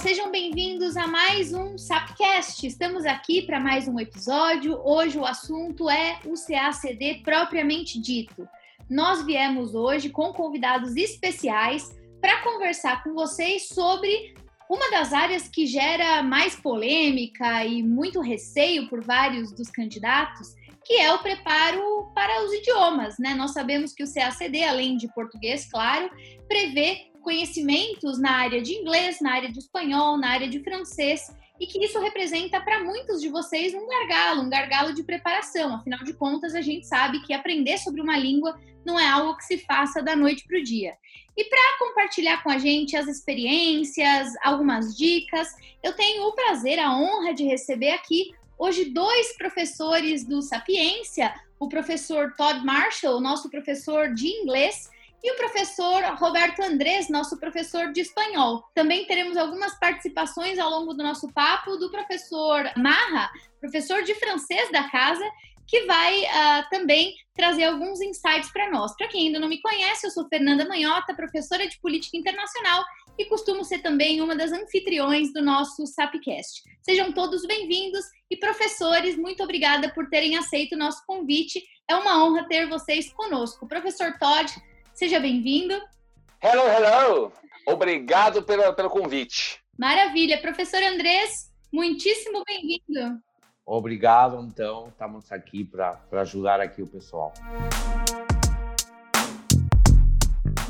sejam bem-vindos a mais um Sapcast. Estamos aqui para mais um episódio. Hoje o assunto é o CACD propriamente dito. Nós viemos hoje com convidados especiais para conversar com vocês sobre uma das áreas que gera mais polêmica e muito receio por vários dos candidatos, que é o preparo para os idiomas, né? Nós sabemos que o CACD, além de português, claro, prevê conhecimentos na área de inglês, na área de espanhol, na área de francês, e que isso representa para muitos de vocês um gargalo, um gargalo de preparação. Afinal de contas, a gente sabe que aprender sobre uma língua não é algo que se faça da noite para o dia. E para compartilhar com a gente as experiências, algumas dicas, eu tenho o prazer, a honra de receber aqui hoje dois professores do Sapiência, o professor Todd Marshall, nosso professor de inglês, e o professor Roberto Andrés, nosso professor de espanhol. Também teremos algumas participações ao longo do nosso papo do professor Marra, professor de francês da casa, que vai uh, também trazer alguns insights para nós. Para quem ainda não me conhece, eu sou Fernanda Manhota, professora de Política Internacional e costumo ser também uma das anfitriões do nosso SAPcast. Sejam todos bem-vindos e professores, muito obrigada por terem aceito o nosso convite. É uma honra ter vocês conosco. Professor Todd, Seja bem-vindo. Hello, hello. Obrigado pelo, pelo convite. Maravilha. Professor Andrés, muitíssimo bem-vindo. Obrigado, então. Estamos aqui para ajudar aqui o pessoal.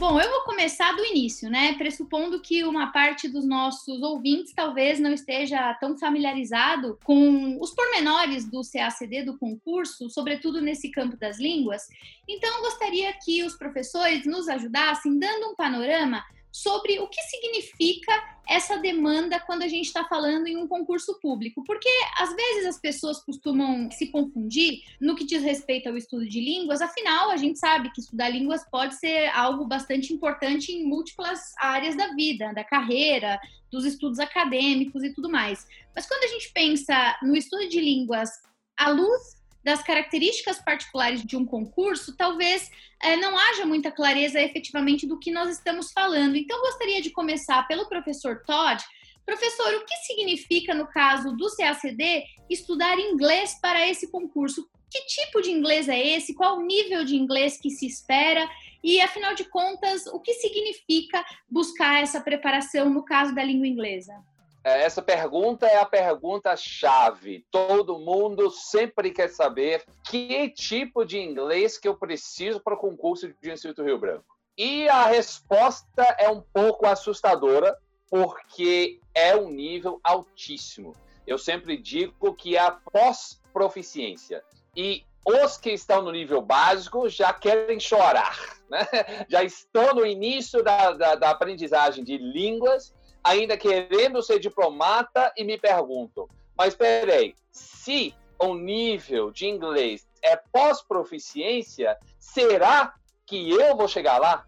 Bom, eu vou começar do início, né? Pressupondo que uma parte dos nossos ouvintes talvez não esteja tão familiarizado com os pormenores do CACD do concurso, sobretudo nesse campo das línguas. Então, gostaria que os professores nos ajudassem dando um panorama sobre o que significa essa demanda quando a gente está falando em um concurso público, porque às vezes as pessoas costumam se confundir no que diz respeito ao estudo de línguas, afinal, a gente sabe que estudar línguas pode ser algo bastante importante em múltiplas áreas da vida, da carreira, dos estudos acadêmicos e tudo mais. Mas quando a gente pensa no estudo de línguas à luz das características particulares de um concurso, talvez é, não haja muita clareza efetivamente do que nós estamos falando. Então, gostaria de começar pelo professor Todd. Professor, o que significa, no caso do CACD, estudar inglês para esse concurso? Que tipo de inglês é esse? Qual o nível de inglês que se espera? E, afinal de contas, o que significa buscar essa preparação no caso da língua inglesa? É, essa pergunta é a pergunta-chave. Todo mundo sempre quer saber que tipo de inglês que eu preciso para o concurso de Instituto Rio Branco. E a resposta é um pouco assustadora, porque é um nível altíssimo. Eu sempre digo que é a pós-proficiência. E os que estão no nível básico já querem chorar, né? já estão no início da, da, da aprendizagem de línguas ainda querendo ser diplomata e me pergunto, mas peraí, se o nível de inglês é pós-proficiência, será que eu vou chegar lá?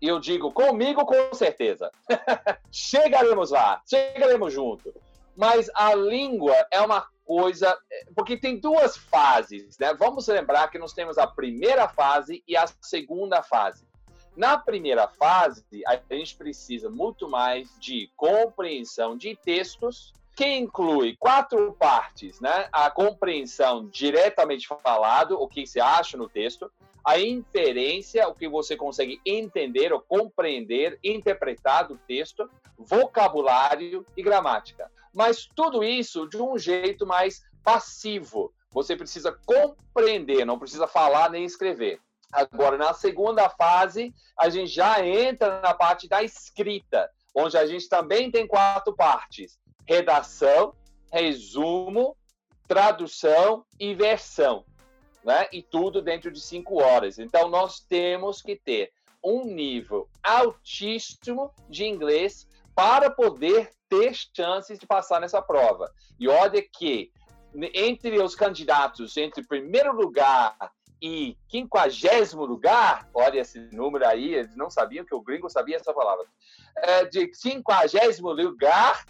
Eu digo, comigo com certeza. chegaremos lá, chegaremos junto. Mas a língua é uma coisa, porque tem duas fases, né? Vamos lembrar que nós temos a primeira fase e a segunda fase. Na primeira fase, a gente precisa muito mais de compreensão de textos, que inclui quatro partes, né? A compreensão diretamente falado, o que você acha no texto, a inferência, o que você consegue entender ou compreender, interpretar do texto, vocabulário e gramática. Mas tudo isso de um jeito mais passivo. Você precisa compreender, não precisa falar nem escrever. Agora, na segunda fase, a gente já entra na parte da escrita, onde a gente também tem quatro partes: redação, resumo, tradução e versão. Né? E tudo dentro de cinco horas. Então, nós temos que ter um nível altíssimo de inglês para poder ter chances de passar nessa prova. E olha que entre os candidatos, entre primeiro lugar e quinquagésimo lugar, olha esse número aí, eles não sabiam que o gringo sabia essa palavra, é, de quinquagésimo lugar,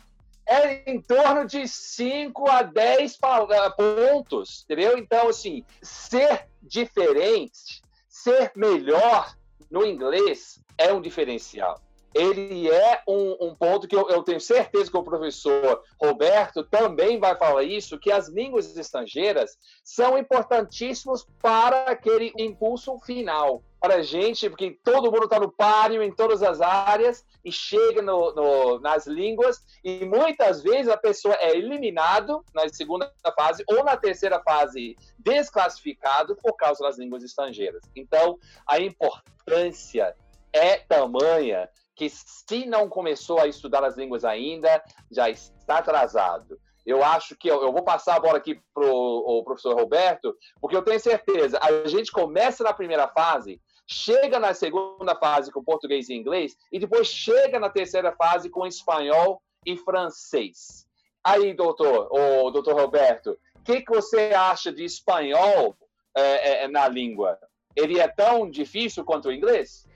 é em torno de 5 a 10 é, pontos, entendeu? Então, assim, ser diferente, ser melhor no inglês é um diferencial. Ele é um, um ponto que eu, eu, tenho certeza que o professor Roberto também vai falar isso, que as línguas estrangeiras são importantíssimos para aquele impulso final. Para a gente, porque todo mundo está no páreo em todas as áreas e chega no, no, nas línguas e muitas vezes a pessoa é eliminado na segunda fase ou na terceira fase desclassificado por causa das línguas estrangeiras. Então, a importância é tamanha que se não começou a estudar as línguas ainda, já está atrasado. Eu acho que eu, eu vou passar a bola aqui para o professor Roberto, porque eu tenho certeza, a gente começa na primeira fase, chega na segunda fase com português e inglês, e depois chega na terceira fase com espanhol e francês. Aí, doutor, o doutor Roberto, o que, que você acha de espanhol é, é, na língua? Ele é tão difícil quanto o inglês?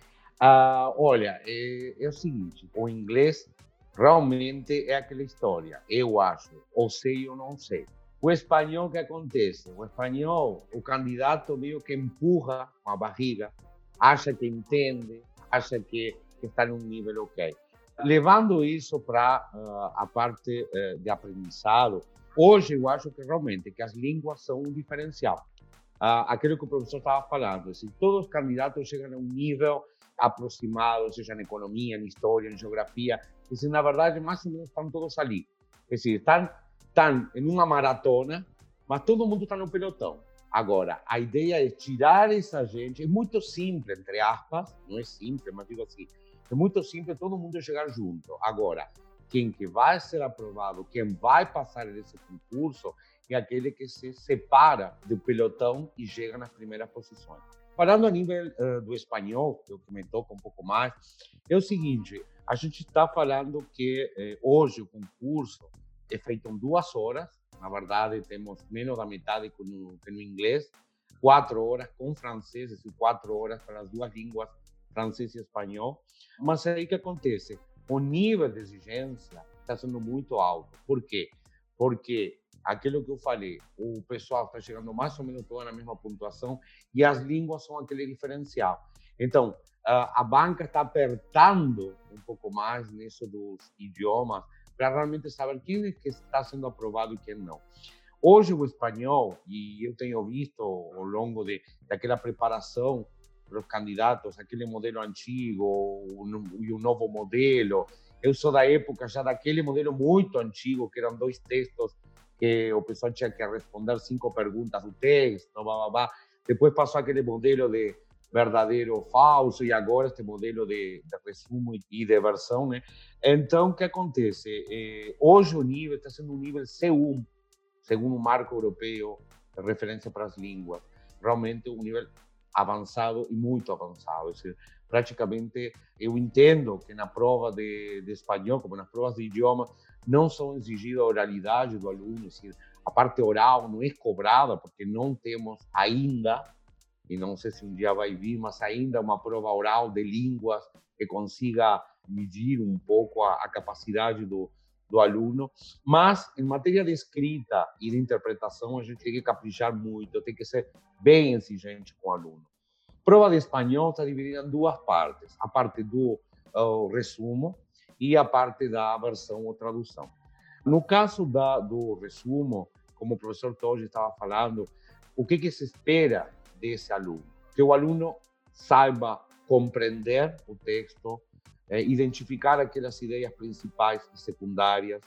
Ah, olha, é, é, o seguinte: o inglês realmente é aquela história. Eu acho, ou sei ou não sei. O espanhol, que acontece? O espanhol, o candidato meio que empurra com a barriga, acha que entende, acha que, que está num nível ok. Levando isso para uh, a parte uh, de aprendizado, hoje eu acho que realmente que as línguas são um diferencial. Uh, aquilo que o professor estava falando, se todos os candidatos chegam a um nível aproximados, seja em economia, em história, em geografia, e na verdade mais ou menos estão todos ali. É decir, estão, estão em uma maratona, mas todo mundo está no pelotão. Agora, a ideia é tirar essa gente, é muito simples, entre aspas, não é simples, mas digo assim, é muito simples todo mundo chegar junto. Agora, quem que vai ser aprovado, quem vai passar nesse concurso, é aquele que se separa do pelotão e chega nas primeiras posições. Falando a nível uh, do espanhol, que eu comentou com um pouco mais, é o seguinte: a gente está falando que eh, hoje o concurso é feito em duas horas. Na verdade, temos menos da metade que no, que no inglês, quatro horas com francês e quatro horas para as duas línguas, francês e espanhol. Mas aí que acontece? O nível de exigência está sendo muito alto. Por quê? Porque aquilo que eu falei, o pessoal está chegando mais ou menos toda na mesma pontuação e as línguas são aquele diferencial. Então, a banca está apertando um pouco mais nisso dos idiomas para realmente saber quem é que está sendo aprovado e quem não. Hoje o espanhol, e eu tenho visto ao longo de, daquela preparação para os candidatos, aquele modelo antigo e o novo modelo, eu sou da época já daquele modelo muito antigo, que eram dois textos que o pessoal tinha que responder cinco perguntas do texto, blá, blá, blá. depois passou aquele modelo de verdadeiro ou falso, e agora este modelo de, de resumo e de versão, né? Então, o que acontece? Hoje o nível está sendo um nível C1, segundo o marco europeu de referência para as línguas. Realmente um nível avançado e muito avançado. Seja, praticamente, eu entendo que na prova de, de espanhol, como nas provas de idioma, não são exigidas a oralidade do aluno, seja, a parte oral não é cobrada, porque não temos ainda, e não sei se um dia vai vir, mas ainda uma prova oral de línguas que consiga medir um pouco a, a capacidade do, do aluno, mas em matéria de escrita e de interpretação a gente tem que caprichar muito, tem que ser bem exigente com o aluno. Prova de espanhol está dividida em duas partes, a parte do uh, resumo e a parte da versão ou tradução. No caso da, do resumo, como o professor Toji estava falando, o que, que se espera desse aluno? Que o aluno saiba compreender o texto, eh, identificar aquelas ideias principais e secundárias.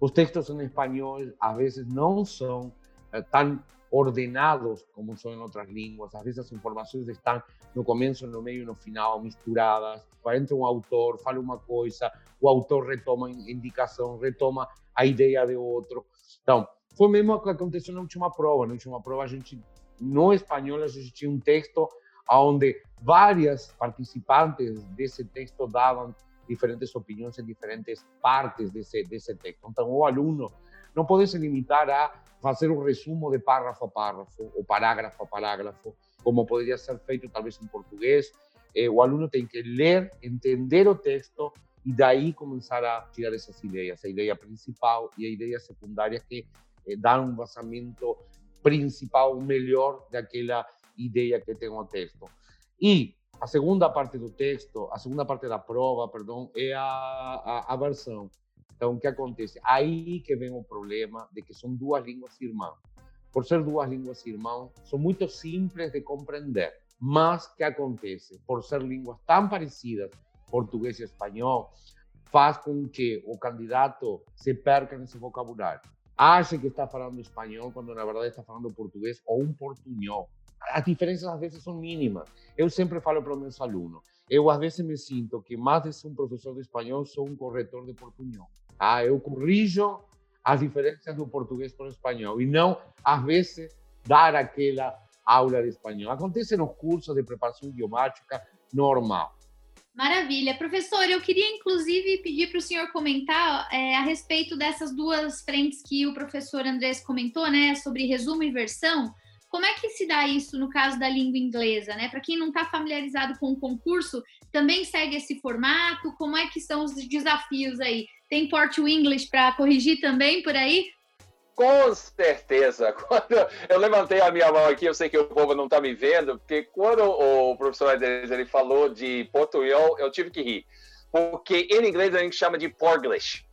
Os textos em espanhol às vezes não são eh, tão ordenados como são em outras línguas. Às vezes as informações estão no começo, no meio e no final misturadas. Entra um autor, fala uma coisa, o autor retoma a indicação, retoma a ideia de outro. Então, foi mesmo o que aconteceu na última prova. Na última prova, a gente, no espanhol, a gente tinha um texto onde várias participantes desse texto davam diferentes opiniões em diferentes partes desse, desse texto. Então, o aluno não pode se limitar a fazer um resumo de párrafo a párrafo, ou parágrafo a parágrafo, como poderia ser feito talvez em português. Eh, o aluno tem que ler, entender o texto e daí começar a tirar essas ideias, a ideia principal e a ideia secundária que eh, dá um vazamento principal melhor daquela ideia que tem o texto. E a segunda parte do texto, a segunda parte da prova, perdão, é a, a, a versão. Então, o que acontece? Aí que vem o problema de que são duas línguas irmãs. Por ser duas línguas irmãs, são muito simples de compreender. Mas que acontece? Por ser línguas tão parecidas, português e espanhol, faz com que o candidato se perca nesse vocabulário. Acha que está falando espanhol quando na verdade está falando português ou um portunhol. As diferenças às vezes são mínimas. Eu sempre falo para os meus alunos, eu às me sinto que mais de ser um professor de espanhol, sou um corretor de portunhol. Ah, eu corrijo as diferenças do português para o espanhol e não, às vezes, dar aquela aula de espanhol. Acontece nos cursos de preparação idiomática normal. Maravilha. Professor, eu queria inclusive pedir para o senhor comentar é, a respeito dessas duas frentes que o professor Andrés comentou, né, sobre resumo e versão. Como é que se dá isso no caso da língua inglesa, né? Para quem não está familiarizado com o concurso, também segue esse formato? Como é que são os desafios aí? Tem Port English para corrigir também por aí? Com certeza. Quando eu levantei a minha mão aqui, eu sei que o povo não está me vendo, porque quando o professor Ederes, ele falou de portunhol, eu tive que rir. Porque em inglês a gente chama de porglish.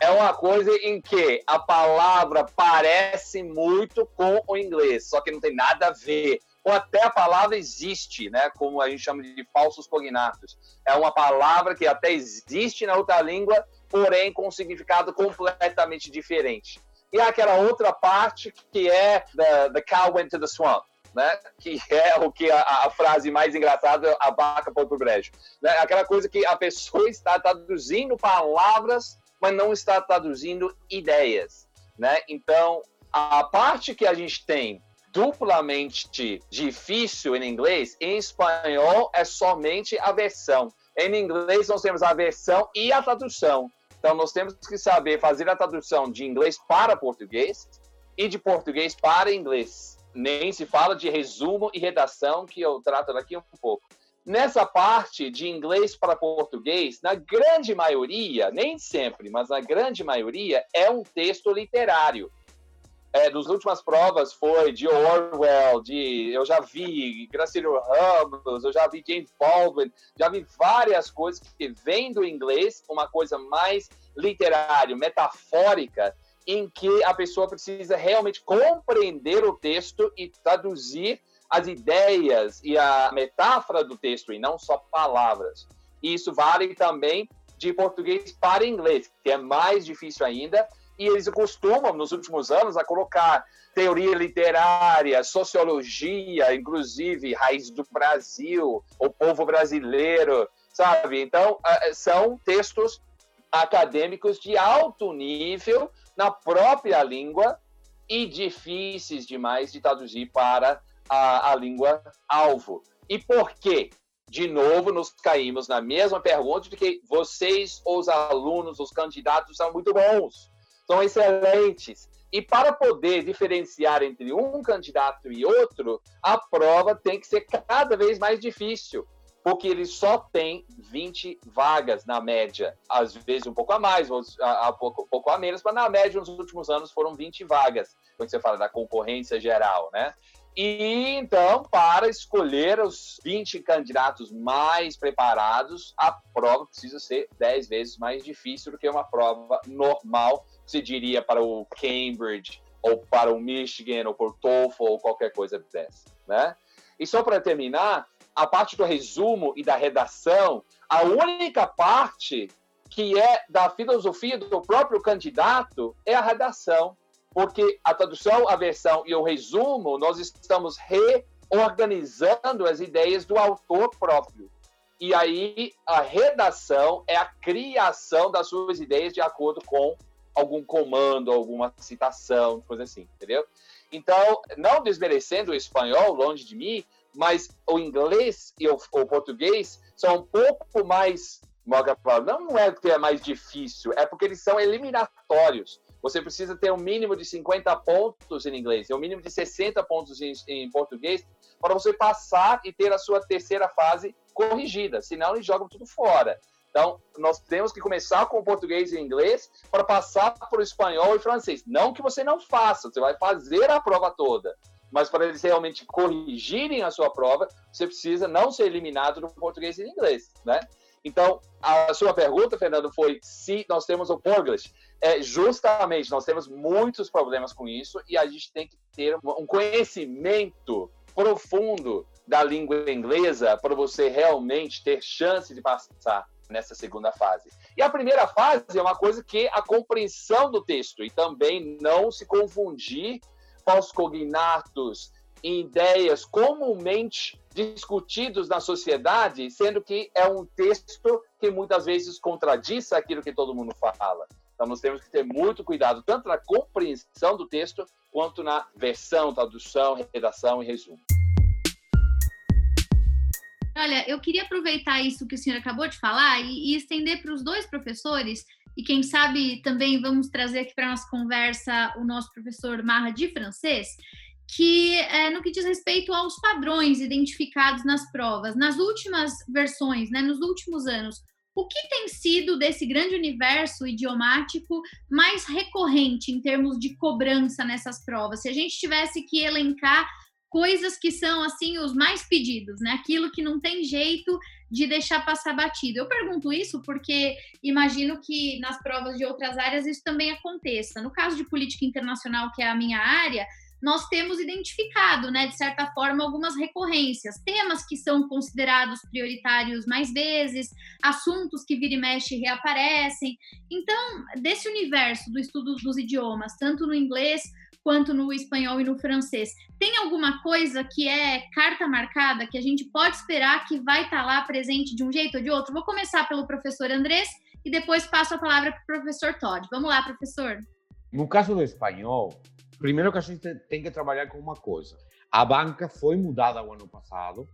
É uma coisa em que a palavra parece muito com o inglês, só que não tem nada a ver. Ou até a palavra existe, né? Como a gente chama de falsos cognatos. É uma palavra que até existe na outra língua, porém com um significado completamente diferente. E aquela outra parte que é the, the cow went to the swamp. Né? que é o que a, a, frase mais engraçada, a vaca foi pro brejo. Né? Aquela coisa que a pessoa está traduzindo palavras, mas não está traduzindo ideias. Né? Então, a parte que a gente tem duplamente difícil em inglês, em espanhol é somente a versão. Em inglês nós temos a versão e a tradução. Então, nós temos que saber fazer a tradução de inglês para português e de português para inglês. Nem se fala de resumo e redação, que eu trato daqui um pouco. Nessa parte de inglês para português, na grande maioria, nem sempre, mas na grande maioria, é um texto literário. É, das últimas provas foi de Orwell, de eu já vi Gracilio Ramos, eu já vi James Baldwin, já vi várias coisas que vêm do inglês, uma coisa mais literária, metafórica, em que a pessoa precisa realmente compreender o texto e traduzir as ideias e a metáfora do texto, e não só palavras. E isso vale também de português para inglês, que é mais difícil ainda, e eles costumam, nos últimos anos, a colocar teoria literária, sociologia, inclusive raiz do Brasil, o povo brasileiro, sabe? Então, são textos acadêmicos de alto nível na própria língua e difíceis demais de traduzir para a, a língua alvo. E por quê? De novo, nos caímos na mesma pergunta de que vocês, os alunos, os candidatos, são muito bons são excelentes. E para poder diferenciar entre um candidato e outro, a prova tem que ser cada vez mais difícil, porque ele só tem 20 vagas na média. Às vezes um pouco a mais, ou pouco, pouco a menos, mas na média nos últimos anos foram 20 vagas, quando você fala da concorrência geral, né? E então, para escolher os 20 candidatos mais preparados, a prova precisa ser 10 vezes mais difícil do que uma prova normal se diria para o Cambridge, ou para o Michigan, ou por TOEFL, ou qualquer coisa dessa, né? E só para terminar, a parte do resumo e da redação, a única parte que é da filosofia do próprio candidato é a redação, porque a tradução, a versão e o resumo, nós estamos reorganizando as ideias do autor próprio. E aí a redação é a criação das suas ideias de acordo com algum comando, alguma citação, coisa assim, entendeu? Então, não desmerecendo o espanhol, longe de mim, mas o inglês e o, o português são um pouco mais. Não é que é mais difícil, é porque eles são eliminatórios. Você precisa ter um mínimo de 50 pontos em inglês e um mínimo de 60 pontos em, em português para você passar e ter a sua terceira fase corrigida. Senão, eles jogam tudo fora. Então, nós temos que começar com o português e inglês para passar para o espanhol e francês. Não que você não faça, você vai fazer a prova toda. Mas para eles realmente corrigirem a sua prova, você precisa não ser eliminado no português e no inglês, né? Então, a sua pergunta, Fernando, foi se nós temos o Porglish. É, justamente, nós temos muitos problemas com isso e a gente tem que ter um conhecimento profundo da língua inglesa para você realmente ter chance de passar nessa segunda fase. E a primeira fase é uma coisa que é a compreensão do texto e também não se confundir com os cognatos ideias comumente discutidos na sociedade, sendo que é um texto que muitas vezes contradiz aquilo que todo mundo fala. Então, nós temos que ter muito cuidado, tanto na compreensão do texto, quanto na versão, tradução, redação e resumo. Olha, eu queria aproveitar isso que o senhor acabou de falar e, e estender para os dois professores, e quem sabe também vamos trazer aqui para nossa conversa o nosso professor Marra de francês, que é, no que diz respeito aos padrões identificados nas provas, nas últimas versões, né, nos últimos anos, o que tem sido desse grande universo idiomático mais recorrente em termos de cobrança nessas provas? Se a gente tivesse que elencar coisas que são assim os mais pedidos, né? Aquilo que não tem jeito de deixar passar batido. Eu pergunto isso porque imagino que nas provas de outras áreas isso também aconteça. No caso de política internacional, que é a minha área, nós temos identificado, né, de certa forma, algumas recorrências, temas que são considerados prioritários mais vezes, assuntos que vira e mexe reaparecem. Então, desse universo do estudo dos idiomas, tanto no inglês quanto no espanhol e no francês, tem alguma coisa que é carta marcada que a gente pode esperar que vai estar lá presente de um jeito ou de outro? Vou começar pelo professor Andrés e depois passo a palavra para o professor Todd. Vamos lá, professor. No caso do espanhol, primeiro que a gente tem que trabalhar com uma coisa. A banca foi mudada o ano passado,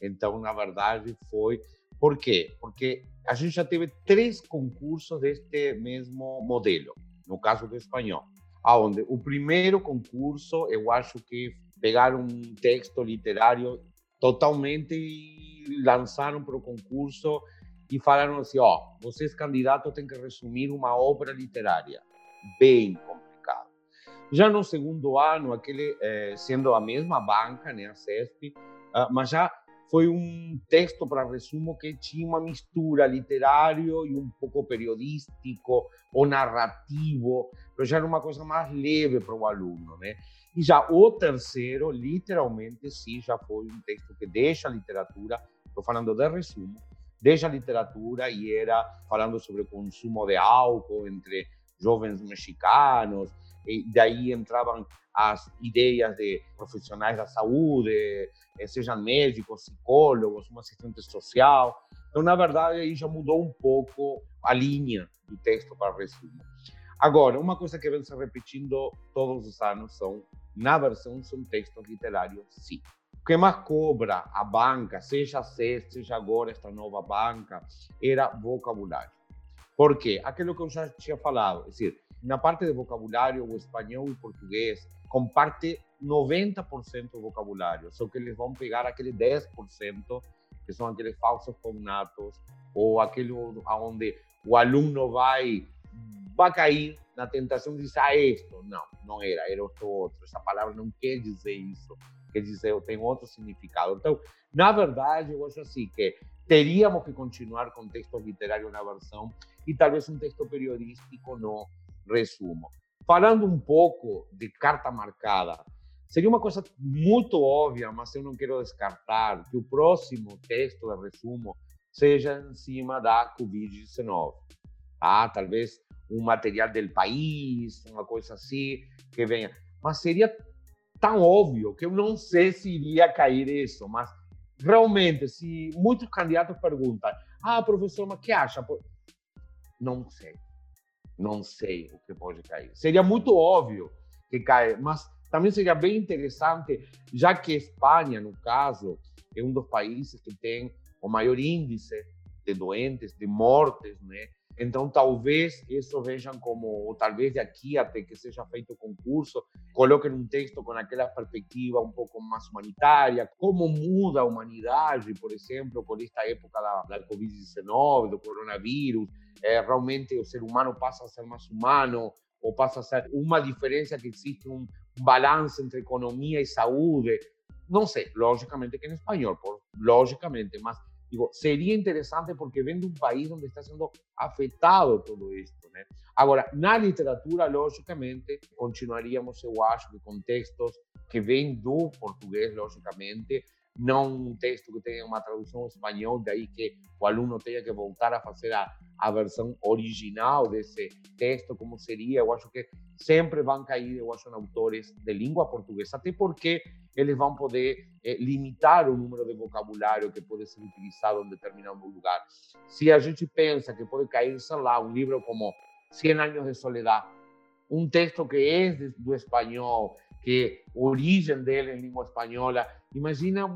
então, na verdade, foi. Por quê? Porque a gente já teve três concursos deste mesmo modelo, no caso do espanhol. Aonde? O primeiro concurso, eu acho que pegaram um texto literário totalmente e lançaram para o concurso e falaram assim: ó, vocês candidatos têm que resumir uma obra literária bem já no segundo ano, aquele eh, sendo a mesma banca, né, a CESP, uh, mas já foi um texto para resumo que tinha uma mistura literário e um pouco periodístico ou narrativo, mas já era uma coisa mais leve para o aluno, né? E já o terceiro, literalmente, sim, já foi um texto que deixa a literatura, estou falando de resumo, deixa a literatura e era falando sobre consumo de álcool entre jovens mexicanos, e daí entravam as ideias de profissionais da saúde, eh, sejam médicos, psicólogos, uma assistente social. Então, na verdade, aí já mudou um pouco a linha do texto para resumo. Agora, uma coisa que vem se repetindo todos os anos são, na versão, são textos literários, sim. O que mais cobra a banca, seja a seja agora esta nova banca, era vocabulário. Por quê? Aquilo que eu já tinha falado, é dizer, na parte de vocabulário, o espanhol e o português comparte 90% do vocabulário, só que eles vão pegar aquele 10% que são aqueles falsos cognatos ou aquele onde o aluno vai vai cair na tentação de dizer ah, isto. Não, não era, era outro outro. Essa palavra não quer dizer isso, quer dizer, tem outro significado. Então, na verdade, eu acho assim que teríamos que continuar com texto literário na versão e talvez um texto periodístico no resumo. Falando um pouco de carta marcada, seria uma coisa muito óbvia, mas eu não quero descartar que o próximo texto de resumo seja em cima da Covid-19. Ah, talvez um material do país, uma coisa assim, que venha. Mas seria tão óbvio que eu não sei se iria cair isso, mas realmente, se muitos candidatos perguntam, ah, professor, mas que acha? Não sei não sei o que pode cair. Seria muito óbvio que cai, mas também seria bem interessante, já que Espanha, no caso, é um dos países que tem o maior índice de doentes, de mortes, né? Então, talvez isso vejam como, ou talvez daqui até que seja feito o concurso, coloquem um texto com aquela perspectiva um pouco mais humanitária, como muda a humanidade, por exemplo, por esta época da, da Covid-19, do coronavírus, é, realmente o ser humano passa a ser mais humano, ou passa a ser uma diferença que existe um balanço entre economia e saúde. Não sei, logicamente que em espanhol, por, logicamente, mas digo, seria interessante porque vem de um país onde está sendo afetado todo isso. Né? Agora, na literatura, logicamente, continuaríamos, eu acho, com textos que vêm do português, logicamente, não um texto que tenha uma tradução espanhol, daí que o aluno tenha que voltar a fazer a, a versão original desse texto, como seria. Eu acho que sempre vão cair, eu acho, em autores de língua portuguesa, até porque eles vão poder eh, limitar o número de vocabulário que pode ser utilizado em determinado lugar. Se a gente pensa que pode cair, sei lá, como Cien Años de Soledad, um texto que é do espanhol, que origem dele em língua espanhola, Imagina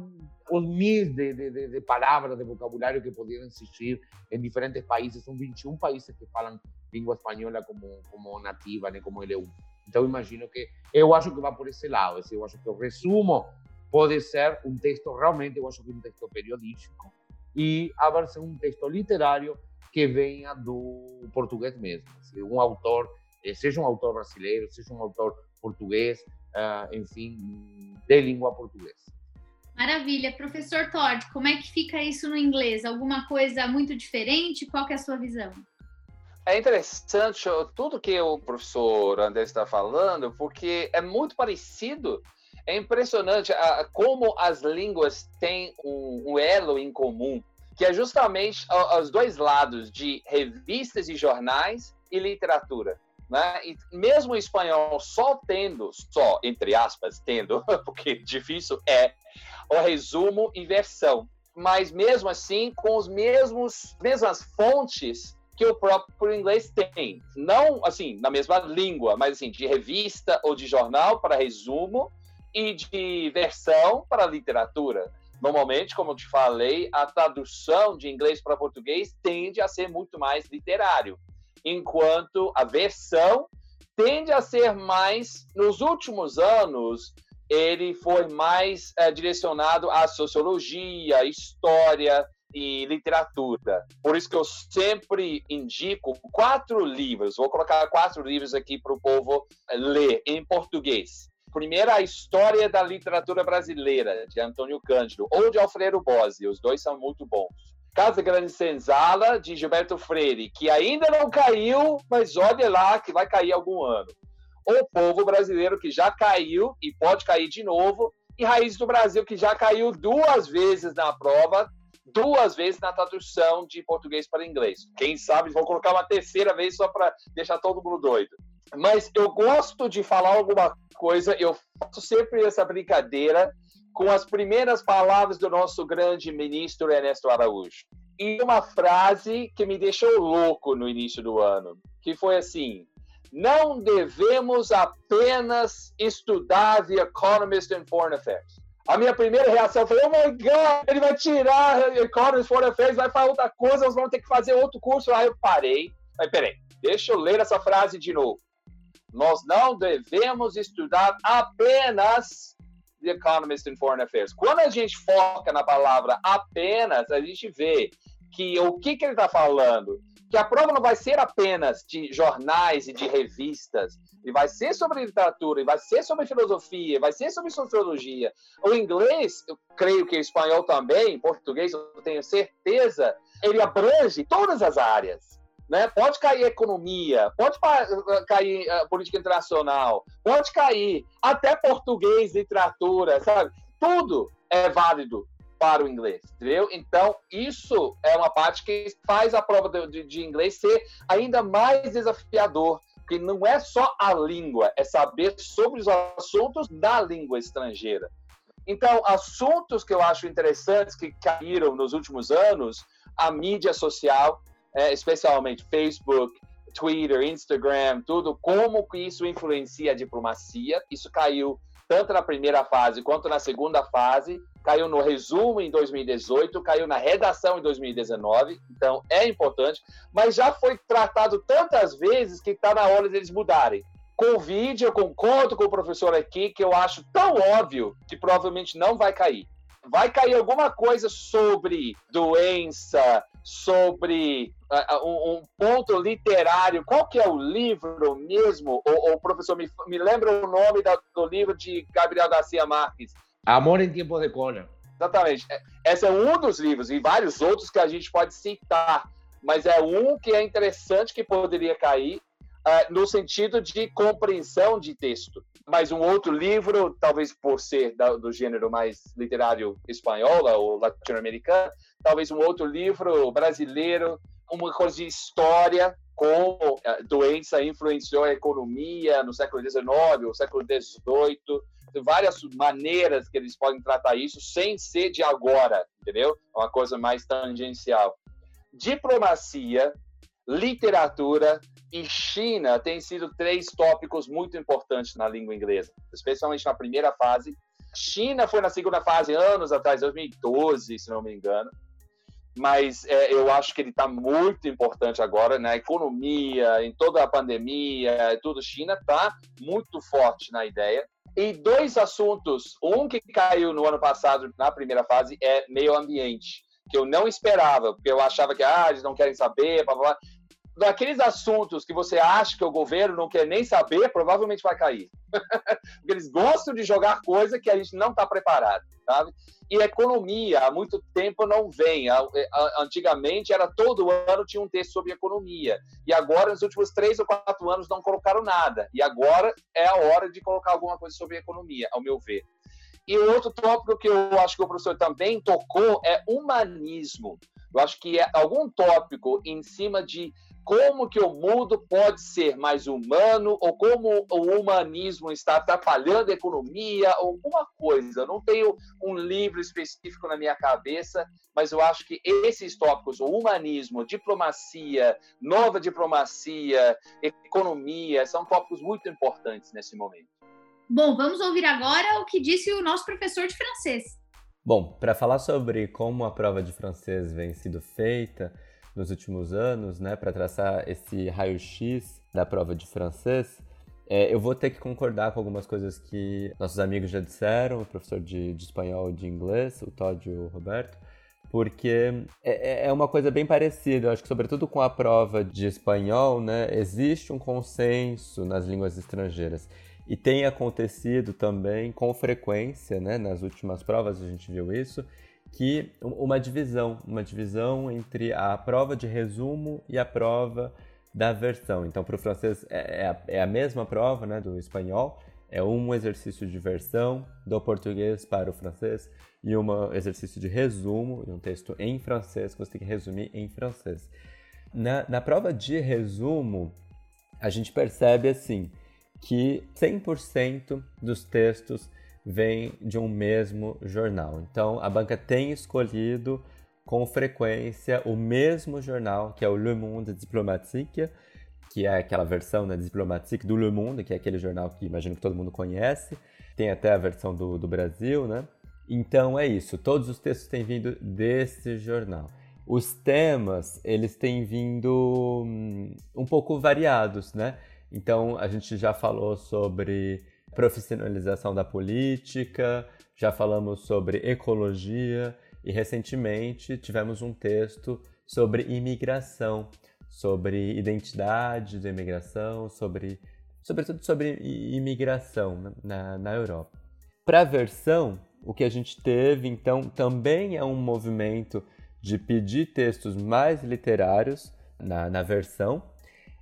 os mil de, de, de, palavras, de vocabulário que poderiam existir em diferentes países. São 21 países que falam língua espanhola como, como nativa, né, como L1. Então, imagino que eu acho que vai por esse lado. Eu acho que o resumo pode ser um texto realmente, eu acho que um texto periodístico, e a versão um texto literário que venha do português mesmo. Um autor, eh, seja um autor brasileiro, seja um autor português, uh, enfim, de língua portuguesa. Maravilha. Professor Todd, como é que fica isso no inglês? Alguma coisa muito diferente? Qual é a sua visão? É interessante tudo que o professor André está falando, porque é muito parecido. É impressionante a, como as línguas têm um, um elo em comum, que é justamente os dois lados de revistas e jornais e literatura. Né? E mesmo o espanhol só tendo, só entre aspas, tendo, porque difícil é, o resumo e versão. Mas mesmo assim, com os mesmos mesmas fontes que o próprio inglês tem. Não, assim, na mesma língua, mas assim, de revista ou de jornal para resumo e de versão para literatura. Normalmente, como eu te falei, a tradução de inglês para português tende a ser muito mais literário, enquanto a versão tende a ser mais, nos últimos anos, ele foi mais é, direcionado à sociologia, história e literatura. Por isso que eu sempre indico quatro livros. Vou colocar quatro livros aqui para o povo é, ler em português. Primeiro, a História da Literatura Brasileira, de Antônio Cândido, ou de Alfredo Bossi. Os dois são muito bons. Casa Grande Senzala, de Gilberto Freire, que ainda não caiu, mas olha lá que vai cair algum ano o povo brasileiro que já caiu e pode cair de novo, e Raiz do Brasil que já caiu duas vezes na prova, duas vezes na tradução de português para inglês. Quem sabe vou colocar uma terceira vez só para deixar todo mundo doido. Mas eu gosto de falar alguma coisa, eu faço sempre essa brincadeira com as primeiras palavras do nosso grande ministro Ernesto Araújo. E uma frase que me deixou louco no início do ano, que foi assim: não devemos apenas estudar The Economist and Foreign Affairs. A minha primeira reação foi: oh my God, ele vai tirar Economist Foreign Affairs, vai falar outra coisa, nós vamos ter que fazer outro curso. Aí eu parei. Aí, peraí, deixa eu ler essa frase de novo. Nós não devemos estudar apenas The Economist and Foreign Affairs. Quando a gente foca na palavra apenas, a gente vê que o que, que ele está falando? que a prova não vai ser apenas de jornais e de revistas, e vai ser sobre literatura, e vai ser sobre filosofia, vai ser sobre sociologia. O inglês, eu creio que o espanhol também, português, eu tenho certeza, ele abrange todas as áreas. Né? Pode cair economia, pode cair uh, política internacional, pode cair até português, literatura, sabe? Tudo é válido para o inglês, entendeu? Então, isso é uma parte que faz a prova de, de inglês ser ainda mais desafiador, porque não é só a língua, é saber sobre os assuntos da língua estrangeira. Então, assuntos que eu acho interessantes que caíram nos últimos anos, a mídia social, é, especialmente Facebook, Twitter, Instagram, tudo, como que isso influencia a diplomacia. Isso caiu tanto na primeira fase quanto na segunda fase. Caiu no resumo em 2018, caiu na redação em 2019, então é importante, mas já foi tratado tantas vezes que está na hora deles mudarem. Com o vídeo, eu concordo com o professor aqui, que eu acho tão óbvio que provavelmente não vai cair vai cair alguma coisa sobre doença, sobre uh, um, um, ponto literário. Qual que é o livro mesmo? O, o professor, me, me lembra o nome da, do livro de Gabriel Garcia Marques? Amor em Tempo de Cólera. Exatamente. É, esse é um dos livros, e vários outros que a gente pode citar, mas é um que é interessante que poderia cair uh, no sentido de compreensão de texto. Mas um outro livro, talvez por ser da, do gênero mais literário espanhol ou latino-americano, talvez um outro livro brasileiro, uma coisa de história, como a doença influenciou a economia no século XIX ou século XVIII. Várias maneiras que eles podem tratar isso sem ser de agora, entendeu? É uma coisa mais tangencial. Diplomacia, literatura e China têm sido três tópicos muito importantes na língua inglesa, especialmente na primeira fase. China foi na segunda fase anos atrás, 2012, se não me engano mas é, eu acho que ele está muito importante agora na economia, em toda a pandemia, tudo. China está muito forte na ideia. E dois assuntos, um que caiu no ano passado na primeira fase é meio ambiente, que eu não esperava, porque eu achava que ah, eles não querem saber, blá, blá daqueles assuntos que você acha que o governo não quer nem saber, provavelmente vai cair. Porque eles gostam de jogar coisa que a gente não está preparado, sabe? E economia, há muito tempo não vem. Antigamente era todo ano tinha um texto sobre economia. E agora, nos últimos três ou quatro anos, não colocaram nada. E agora é a hora de colocar alguma coisa sobre economia, ao meu ver. E outro tópico que eu acho que o professor também tocou é humanismo. Eu acho que é algum tópico em cima de como que o mundo pode ser mais humano ou como o humanismo está atrapalhando a economia, alguma coisa. Eu não tenho um livro específico na minha cabeça, mas eu acho que esses tópicos, o humanismo, diplomacia, nova diplomacia, economia, são tópicos muito importantes nesse momento. Bom, vamos ouvir agora o que disse o nosso professor de francês. Bom, para falar sobre como a prova de francês vem sido feita, nos últimos anos, né, para traçar esse raio-x da prova de francês, é, eu vou ter que concordar com algumas coisas que nossos amigos já disseram, o professor de, de espanhol e de inglês, o Todd e o Roberto, porque é, é, é uma coisa bem parecida. Eu acho que, sobretudo com a prova de espanhol, né, existe um consenso nas línguas estrangeiras. E tem acontecido também com frequência, né, nas últimas provas a gente viu isso, que uma divisão, uma divisão entre a prova de resumo e a prova da versão. Então, para o francês é, é, a, é, a, mesma prova né, do espanhol, é um exercício de versão do português para o francês e um exercício de resumo, um texto em francês que você tem que resumir em francês. Na, na prova de resumo, a gente percebe assim que 100% dos textos vem de um mesmo jornal. Então, a banca tem escolhido com frequência o mesmo jornal, que é o Le Monde Diplomatique, que é aquela versão né, diplomatique do Le Monde, que é aquele jornal que imagino que todo mundo conhece. Tem até a versão do, do Brasil, né? Então é isso, todos os textos têm vindo desse jornal. Os temas, eles têm vindo hum, um pouco variados, né? Então a gente já falou sobre profissionalização da política, já falamos sobre ecologia e recentemente tivemos um texto sobre imigração, sobre identidade da imigração, sobre sobretudo sobre imigração na, na Europa. Para a versão, o que a gente teve então também é um movimento de pedir textos mais literários na, na versão,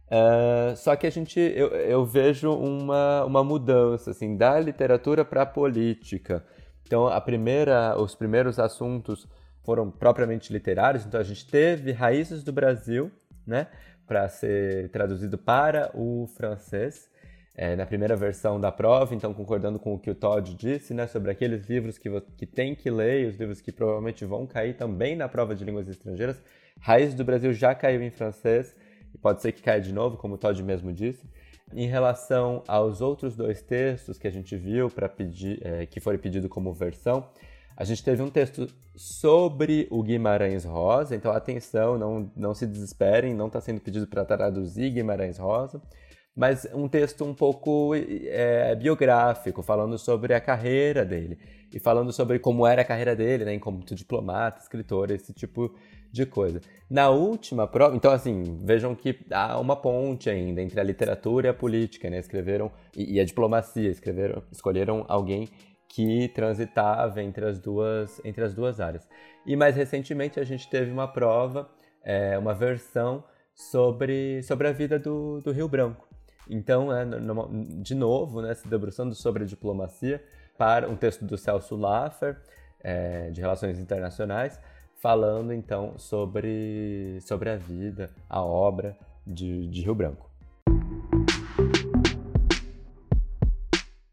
Uh, só que a gente, eu, eu vejo uma, uma mudança assim, da literatura para a política. Então, a primeira, os primeiros assuntos foram propriamente literários. Então, a gente teve Raízes do Brasil, né, para ser traduzido para o francês. É, na primeira versão da prova, então concordando com o que o Todd disse, né, sobre aqueles livros que, que tem que ler, os livros que provavelmente vão cair também na prova de línguas estrangeiras. Raízes do Brasil já caiu em francês, e pode ser que caia de novo, como o Todd mesmo disse. Em relação aos outros dois textos que a gente viu para pedir, é, que foram pedidos como versão, a gente teve um texto sobre o Guimarães Rosa, então atenção, não, não se desesperem, não está sendo pedido para traduzir Guimarães Rosa. mas um texto um pouco é, biográfico, falando sobre a carreira dele e falando sobre como era a carreira dele, né, como diplomata, escritor, esse tipo de coisa. Na última prova, então assim, vejam que há uma ponte ainda entre a literatura e a política, né? Escreveram e, e a diplomacia, escreveram, escolheram alguém que transitava entre as duas entre as duas áreas. E mais recentemente a gente teve uma prova, é, uma versão sobre sobre a vida do, do Rio Branco. Então, é, de novo, né, se debruçando sobre a diplomacia, para um texto do Celso Laffer, é, de Relações Internacionais, falando então sobre, sobre a vida, a obra de, de Rio Branco.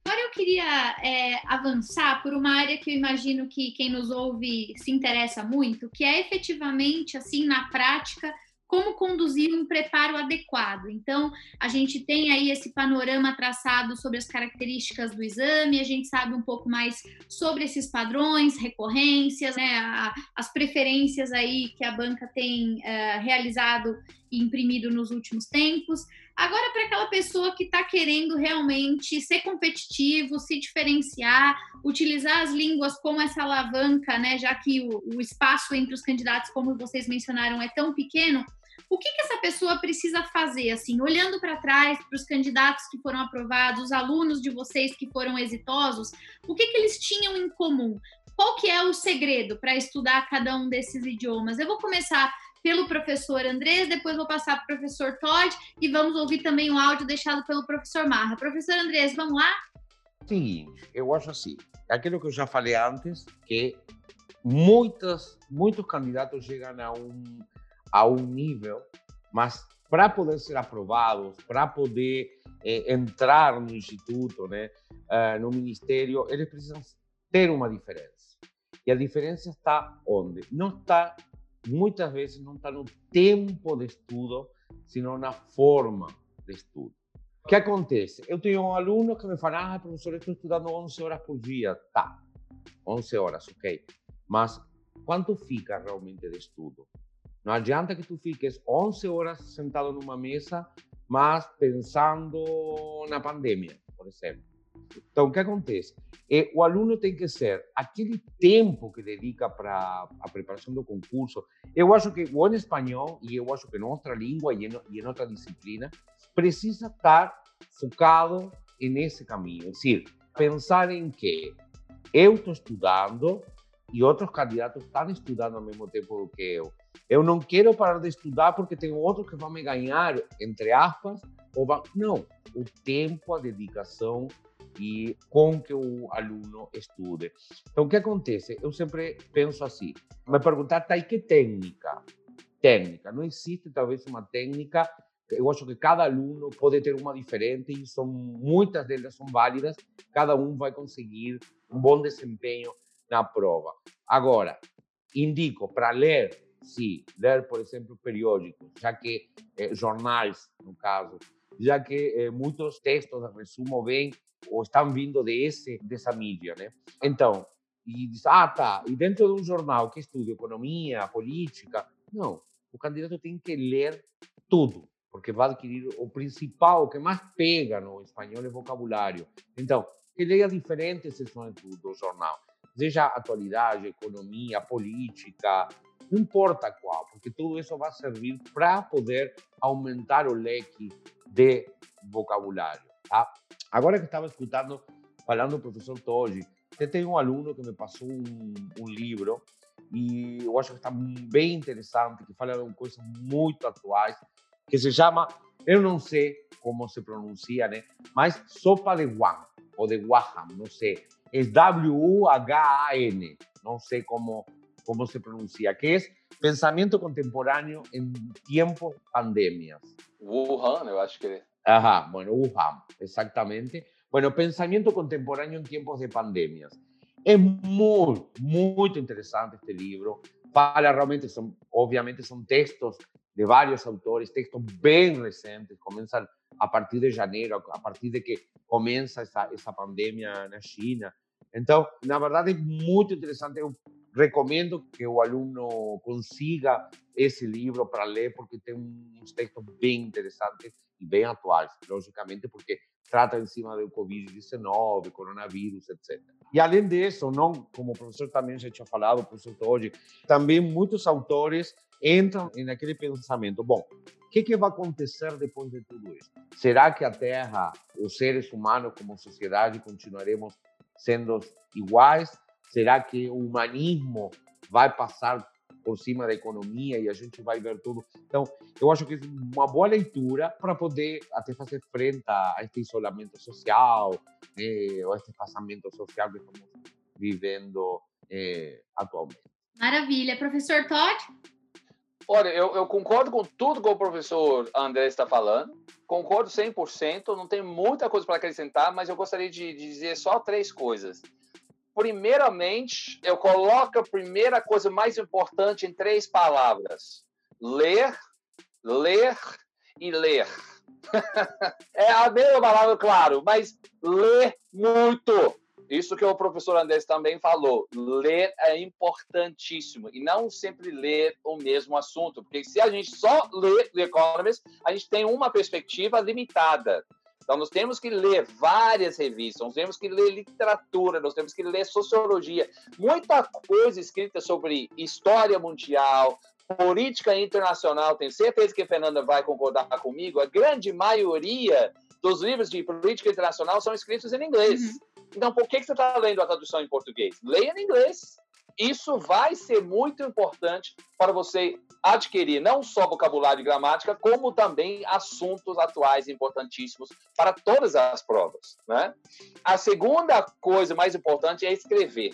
Agora eu queria é, avançar por uma área que eu imagino que quem nos ouve se interessa muito, que é efetivamente, assim, na prática, como conduzir um preparo adequado. Então, a gente tem aí esse panorama traçado sobre as características do exame, a gente sabe um pouco mais sobre esses padrões, recorrências, né, as preferências aí que a banca tem uh, realizado imprimido nos últimos tempos. Agora, para aquela pessoa que está querendo realmente ser competitivo, se diferenciar, utilizar as línguas como essa alavanca, né, já que o, o espaço entre os candidatos, como vocês mencionaram, é tão pequeno, o que, que essa pessoa precisa fazer, assim, olhando para trás, para os candidatos que foram aprovados, os alunos de vocês que foram exitosos, o que, que eles tinham em comum? Qual que é o segredo para estudar cada um desses idiomas? Eu vou começar pelo professor Andrés, depois vou passar para o professor Todd e vamos ouvir também o áudio deixado pelo professor Marra. Professor Andrés, vamos lá? Sim, eu acho assim. Aquilo que eu já falei antes, que muitos, muitos candidatos chegam a um a um nível, mas para poder ser aprovados, para poder eh, entrar no instituto, né, uh, no ministério, eles precisam ter uma diferença. E a diferença está onde? Não está, muitas vezes, não está no tempo de estudo, sino na forma de estudo. O que acontece? Eu tenho um aluno que me fala, ah, professor, estou estudando 11 horas por dia. Tá, 11 horas, ok. Mas quanto fica realmente de estudo? Não adianta que tu fiques 11 horas sentado numa mesa, mas pensando na pandemia, por exemplo. Então, o que acontece? É, o aluno tem que ser aquele tempo que dedica para a preparação do concurso. Eu acho que o em espanhol, e eu acho que em outra língua e em, e em outra disciplina, precisa estar focado nesse caminho. É decir, pensar em que eu estou estudando e outros candidatos estão estudando ao mesmo tempo que eu. Eu não quero parar de estudar porque tem outro que vai me ganhar, entre aspas, ou vai... não. O tempo, a dedicação e com que o aluno estude. Então, o que acontece? Eu sempre penso assim: me perguntar, tá, e que técnica? Técnica. Não existe, talvez, uma técnica. Eu acho que cada aluno pode ter uma diferente e são muitas delas são válidas. Cada um vai conseguir um bom desempenho na prova. Agora, indico para ler sim, ler, por exemplo, periódicos, já que eh, jornais, no caso, já que eh, muitos textos resumo vêm ou estão vindo desse, dessa mídia, né? Então, e diz, ah, tá, e dentro de um jornal que estuda economia, política, não, o candidato tem que ler tudo, porque vai adquirir o principal, o que mais pega no espanhol é vocabulário. Então, que leia diferentes sessões do, do jornal, seja atualidade, economia, política, não importa qual, porque tudo isso vai servir para poder aumentar o leque de vocabulário. Tá? Agora que estava escutando, falando o professor Toji, você tem um aluno que me passou um, um livro e eu acho que está bem interessante, que fala de coisas muito atuais, que se chama, eu não sei como se pronuncia, né? Mas sopa de Guam, ou de Waham, não sei. É W-U-H-A-N, não sei como como se pronuncia, que es pensamiento contemporáneo en tiempos pandemias. Wuhan, eu acho que é. Ajá, bueno, Wuhan, exactamente. Bueno, pensamiento contemporáneo en tiempos de pandemias. Es muy, muy interesante este libro. Para realmente, son, obviamente, son textos de varios autores, textos bien recientes, comienzan a partir de janeiro, a partir de que comienza esa, esa pandemia en China. Entonces, la verdad es muy interesante. Recomendo que o aluno consiga esse livro para ler, porque tem uns textos bem interessantes e bem atuais, logicamente, porque trata em cima do Covid-19, coronavírus, etc. E além disso, não, como o professor também já tinha falado, o professor hoje, também muitos autores entram naquele pensamento, bom, o que, que vai acontecer depois de tudo isso? Será que a Terra, os seres humanos como sociedade, continuaremos sendo iguais? Será que o humanismo vai passar por cima da economia e a gente vai ver tudo. Então, eu acho que é uma boa leitura para poder até fazer frente a este isolamento social, né, ou este espaçamento social que estamos vivendo é, atualmente. Maravilha. Professor Todd? Olha, eu, eu, concordo com tudo que o professor André está falando. Concordo 100%. Não tem muita coisa para acrescentar, mas eu gostaria de, de dizer só três coisas primeiramente, eu coloco a primeira coisa mais importante em três palavras: ler, ler e ler. é a mesma palavra, claro, mas ler muito. Isso que o professor Andrés também falou. Ler é importantíssimo. E não sempre ler o mesmo assunto. Porque se a gente só lê The Economist, a gente tem uma perspectiva limitada. Então, nós temos que ler várias revistas, nós temos que ler literatura, nós temos que ler sociologia, muita coisa escrita sobre história mundial, política internacional. Tenho certeza que a Fernanda vai concordar comigo. A grande maioria dos livros de política internacional são escritos em inglês. Uhum. Então, por que você está lendo a tradução em português? Leia em inglês. Isso vai ser muito importante para você adquirir não só vocabulário e gramática, como também assuntos atuais importantíssimos para todas as provas. Né? A segunda coisa mais importante é escrever,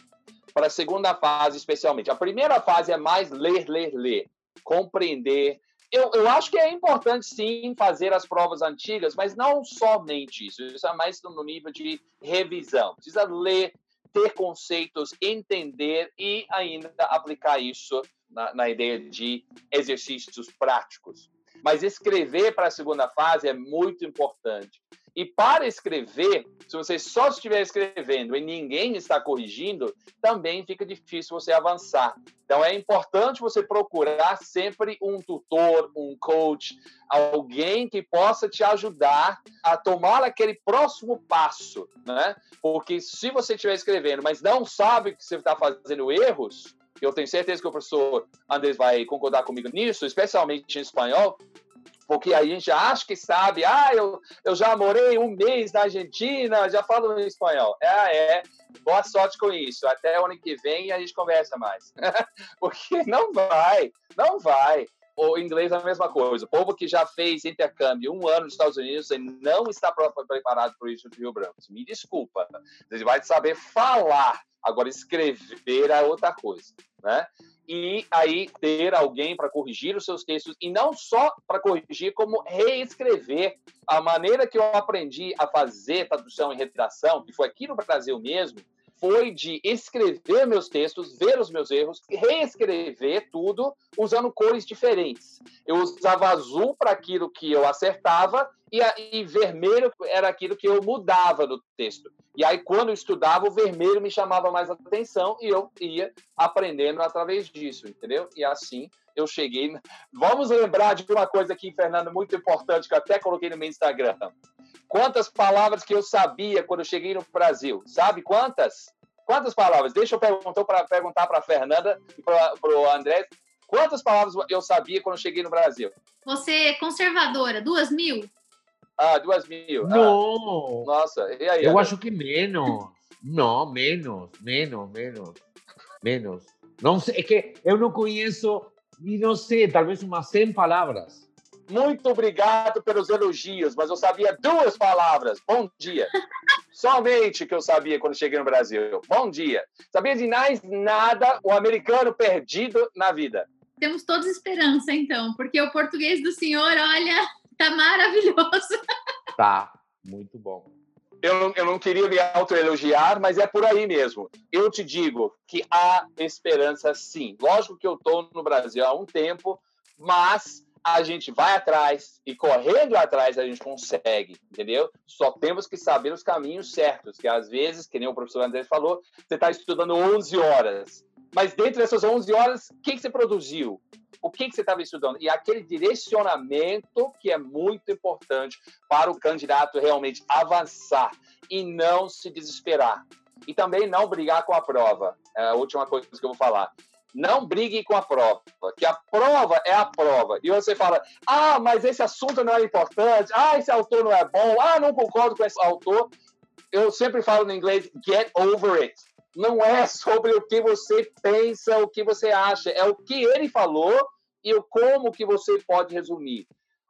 para a segunda fase especialmente. A primeira fase é mais ler, ler, ler, compreender. Eu, eu acho que é importante, sim, fazer as provas antigas, mas não somente isso. Isso é mais no nível de revisão. Precisa ler ter conceitos, entender e ainda aplicar isso na, na ideia de exercícios práticos. Mas escrever para a segunda fase é muito importante. E para escrever, se você só estiver escrevendo e ninguém está corrigindo, também fica difícil você avançar. Então é importante você procurar sempre um tutor, um coach, alguém que possa te ajudar a tomar aquele próximo passo, né? Porque se você estiver escrevendo, mas não sabe que você está fazendo erros, eu tenho certeza que o professor Andrés vai concordar comigo nisso, especialmente em espanhol, porque a gente acha que sabe, ah, eu, eu já morei um mês na Argentina, já falo em espanhol. É, é, boa sorte com isso. Até o ano que vem a gente conversa mais. porque não vai, não vai. O inglês é a mesma coisa. O povo que já fez intercâmbio um ano nos Estados Unidos e não está preparado para isso de Rio Branco. Me desculpa. Você vai saber falar, agora escrever é outra coisa, né? e aí ter alguém para corrigir os seus textos e não só para corrigir, como reescrever a maneira que eu aprendi a fazer tradução e redação, que foi aqui no Brasil mesmo, foi de escrever meus textos, ver os meus erros, reescrever tudo usando cores diferentes. Eu usava azul para aquilo que eu acertava e, e, vermelho era aquilo que eu mudava no texto. E aí, quando eu estudava, o vermelho me chamava mais atenção e eu ia aprendendo através disso, entendeu? E assim eu cheguei. Vamos lembrar de uma coisa aqui, Fernando, muito importante, que eu até coloquei no meu Instagram. Quantas palavras que eu sabia quando eu cheguei no Brasil? Sabe quantas? Quantas palavras? Deixa eu perguntar para perguntar para a Fernanda e para o André. Quantas palavras eu sabia quando eu cheguei no Brasil? Você é conservadora, duas mil? Ah, duas mil. Não. Ah, nossa, e aí? Eu André? acho que menos. Não, menos, menos, menos, menos. Não sei, é que eu não conheço, e não sei, talvez umas 100 palavras. Muito obrigado pelos elogios, mas eu sabia duas palavras. Bom dia. Somente que eu sabia quando cheguei no Brasil. Bom dia. Sabia de mais nada o americano perdido na vida. Temos todos esperança, então, porque o português do senhor, olha, tá maravilhoso. Tá, muito bom. Eu, eu não queria me autoelogiar, mas é por aí mesmo. Eu te digo que há esperança sim. Lógico que eu estou no Brasil há um tempo, mas a gente vai atrás e correndo atrás a gente consegue, entendeu? Só temos que saber os caminhos certos, que às vezes, que nem o professor André falou, você está estudando 11 horas. Mas dentro dessas 11 horas, o que, que você produziu? O que, que você estava estudando? E aquele direcionamento que é muito importante para o candidato realmente avançar e não se desesperar. E também não brigar com a prova. É a última coisa que eu vou falar. Não brigue com a prova, que a prova é a prova. E você fala, ah, mas esse assunto não é importante, ah, esse autor não é bom, ah, não concordo com esse autor. Eu sempre falo no inglês, get over it. Não é sobre o que você pensa, o que você acha, é o que ele falou e o como que você pode resumir.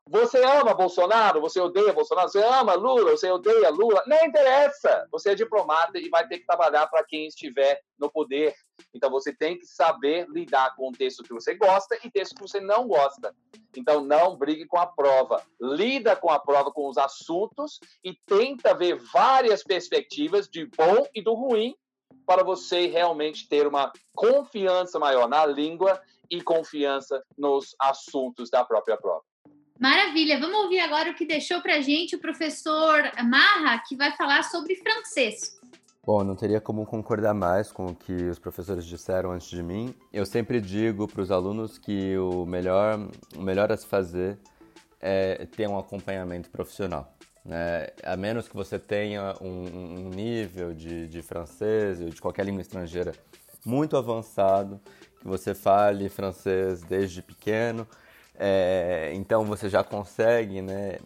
Você ama Bolsonaro? Você odeia Bolsonaro? Você ama Lula? Você odeia Lula? Não interessa. Você é diplomata e vai ter que trabalhar para quem estiver no poder. Então você tem que saber lidar com o texto que você gosta e texto que você não gosta. Então não brigue com a prova. Lida com a prova, com os assuntos e tenta ver várias perspectivas de bom e do ruim para você realmente ter uma confiança maior na língua e confiança nos assuntos da própria prova. Maravilha! Vamos ouvir agora o que deixou para gente o professor Marra, que vai falar sobre francês. Bom, não teria como concordar mais com o que os professores disseram antes de mim. Eu sempre digo para os alunos que o melhor, o melhor a se fazer é ter um acompanhamento profissional. Né? A menos que você tenha um, um nível de, de francês ou de qualquer língua estrangeira muito avançado, que você fale francês desde pequeno, é, então você já consegue né,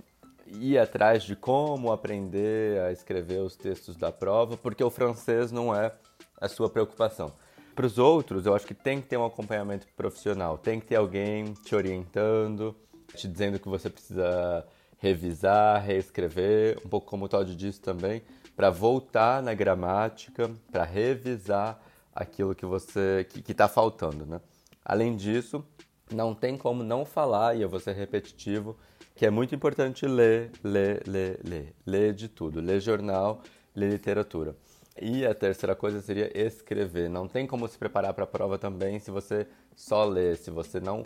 ir atrás de como aprender a escrever os textos da prova, porque o francês não é a sua preocupação. Para os outros, eu acho que tem que ter um acompanhamento profissional, tem que ter alguém te orientando, te dizendo que você precisa revisar, reescrever, um pouco como o Todd disse também, para voltar na gramática, para revisar aquilo que você que está faltando, né? Além disso, não tem como não falar, e eu vou ser repetitivo, que é muito importante ler, ler, ler, ler. Ler de tudo. Ler jornal, ler literatura. E a terceira coisa seria escrever. Não tem como se preparar para a prova também se você só ler, se você não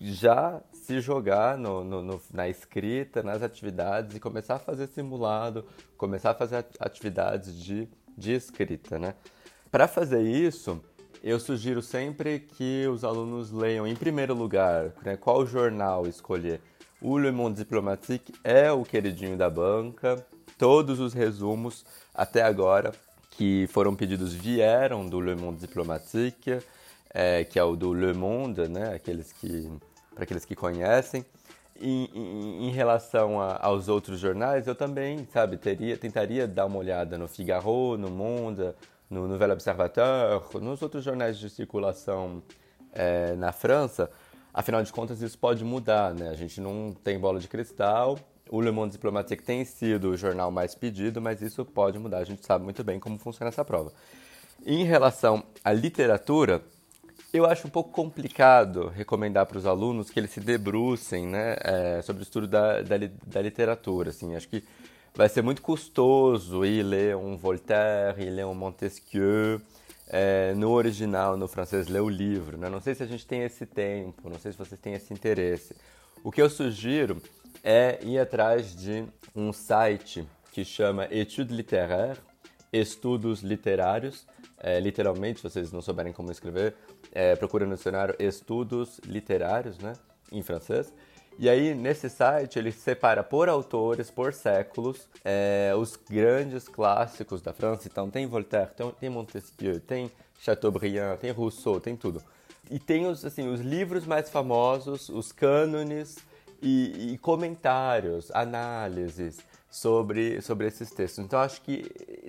já se jogar no, no, no, na escrita, nas atividades e começar a fazer simulado, começar a fazer atividades de, de escrita, né? Para fazer isso, eu sugiro sempre que os alunos leiam, em primeiro lugar, né, qual jornal escolher. O Le Monde Diplomatique é o queridinho da banca. Todos os resumos até agora que foram pedidos vieram do Le Monde Diplomatique, é, que é o do Le Monde, né, aqueles que, para aqueles que conhecem. Em, em, em relação a, aos outros jornais, eu também, sabe, teria, tentaria dar uma olhada no Figaro, no Monde, no Nouvel Observateur, nos outros jornais de circulação é, na França, afinal de contas isso pode mudar, né? A gente não tem bola de cristal. O Le Monde Diplomatique tem sido o jornal mais pedido, mas isso pode mudar. A gente sabe muito bem como funciona essa prova. Em relação à literatura, eu acho um pouco complicado recomendar para os alunos que eles se debrucem né, é, sobre o estudo da, da, da literatura. Assim. Acho que vai ser muito custoso ir ler um Voltaire, ir ler um Montesquieu. É, no original, no francês, ler o livro. Né? Não sei se a gente tem esse tempo, não sei se vocês têm esse interesse. O que eu sugiro é ir atrás de um site que chama Etudes Littéraires, Estudos Literários. É, literalmente, se vocês não souberem como escrever, é, procura no dicionário Estudos Literários, né, em francês. E aí, nesse site, ele separa por autores, por séculos, é, os grandes clássicos da França. Então, tem Voltaire, tem, Montesquieu, tem Chateaubriand, tem Rousseau, tem tudo. E tem os, assim, os livros mais famosos, os cânones e, e comentários, análises sobre, sobre esses textos. Então, acho que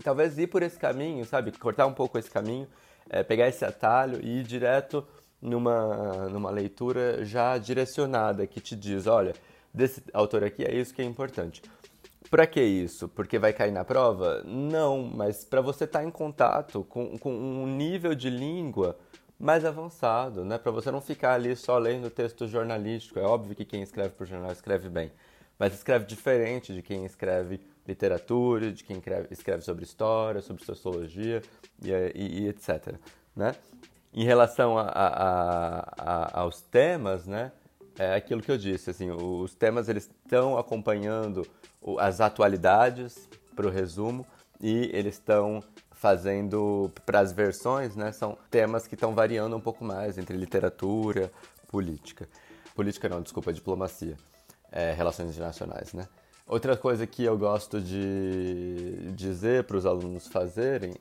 talvez ir por esse caminho, sabe? Cortar um pouco esse caminho, é, pegar esse atalho e ir direto numa, numa leitura já direcionada, que te diz, olha, desse autor aqui é isso que é importante. Para que isso? Porque vai cair na prova? Não, mas para você estar tá em contato com, com um nível de língua mais avançado, né? Para você não ficar ali só lendo texto jornalístico. É óbvio que quem escreve para o jornal escreve bem, mas escreve diferente de quem escreve literatura, de quem escreve, sobre história, sobre sociologia e, e, e etc. Né? Em relação a, a, a, aos temas, né? É aquilo que eu disse, assim, os temas eles estão acompanhando as atualidades para o resumo e eles estão fazendo para as versões, né? São temas que estão variando um pouco mais entre literatura, política. Política não, desculpa, diplomacia. É, relações internacionais, né? Outra coisa que eu gosto de dizer para os alunos fazerem